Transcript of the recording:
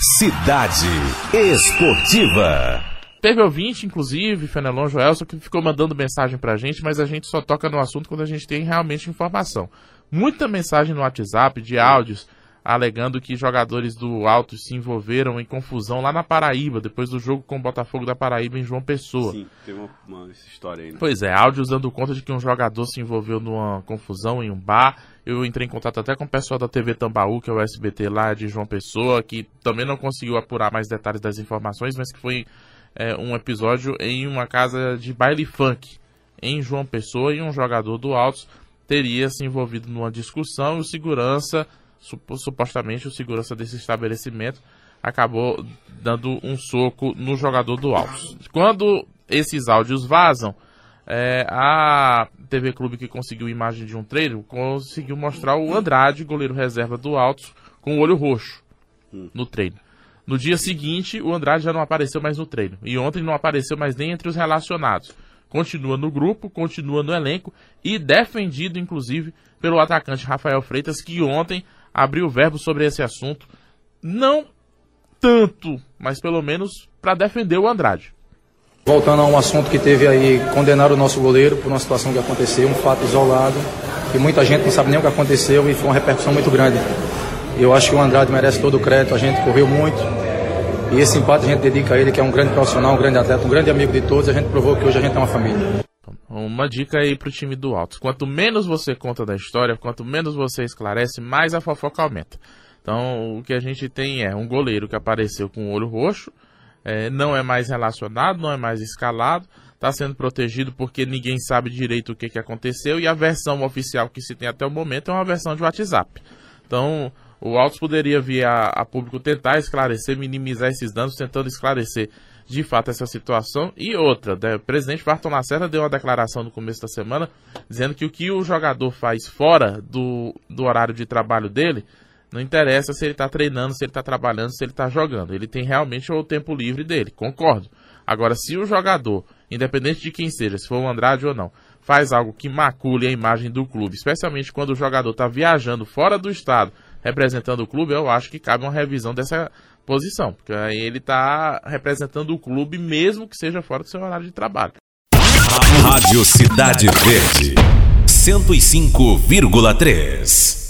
Cidade Esportiva. Teve ouvinte, inclusive, Fenelon Joelson, que ficou mandando mensagem pra gente, mas a gente só toca no assunto quando a gente tem realmente informação. Muita mensagem no WhatsApp de áudios alegando que jogadores do Alto se envolveram em confusão lá na Paraíba, depois do jogo com o Botafogo da Paraíba em João Pessoa. Sim, tem uma, uma história aí, né? Pois é, áudios dando conta de que um jogador se envolveu numa confusão em um bar. Eu entrei em contato até com o pessoal da TV Tambaú, que é o SBT lá de João Pessoa, que também não conseguiu apurar mais detalhes das informações, mas que foi é, um episódio em uma casa de baile funk em João Pessoa e um jogador do Altos teria se envolvido numa discussão e o segurança supostamente o segurança desse estabelecimento acabou dando um soco no jogador do Altos. Quando esses áudios vazam, é, a TV Clube que conseguiu imagem de um treino conseguiu mostrar o Andrade, goleiro reserva do Altos, com o olho roxo no treino. No dia seguinte, o Andrade já não apareceu mais no treino. E ontem não apareceu mais nem entre os relacionados. Continua no grupo, continua no elenco e defendido, inclusive, pelo atacante Rafael Freitas, que ontem abriu o verbo sobre esse assunto, não tanto, mas pelo menos para defender o Andrade. Voltando a um assunto que teve aí, condenar o nosso goleiro por uma situação que aconteceu, um fato isolado, que muita gente não sabe nem o que aconteceu e foi uma repercussão muito grande. Eu acho que o Andrade merece todo o crédito, a gente correu muito. E esse empate a gente dedica a ele, que é um grande profissional, um grande atleta, um grande amigo de todos. A gente provou que hoje a gente é uma família. Uma dica aí pro time do Altos. Quanto menos você conta da história, quanto menos você esclarece, mais a fofoca aumenta. Então, o que a gente tem é um goleiro que apareceu com o olho roxo, é, não é mais relacionado, não é mais escalado, está sendo protegido porque ninguém sabe direito o que, que aconteceu e a versão oficial que se tem até o momento é uma versão de WhatsApp. Então, o Altos poderia vir a, a público tentar esclarecer, minimizar esses danos, tentando esclarecer de fato essa situação. E outra, né, o presidente Barton Lacerda deu uma declaração no começo da semana dizendo que o que o jogador faz fora do, do horário de trabalho dele não interessa se ele está treinando, se ele está trabalhando, se ele está jogando. Ele tem realmente o tempo livre dele, concordo. Agora, se o jogador, independente de quem seja, se for o Andrade ou não, faz algo que macule a imagem do clube, especialmente quando o jogador está viajando fora do estado, representando o clube, eu acho que cabe uma revisão dessa posição, porque aí ele está representando o clube mesmo que seja fora do seu horário de trabalho. Rádio Cidade Verde, 105,3.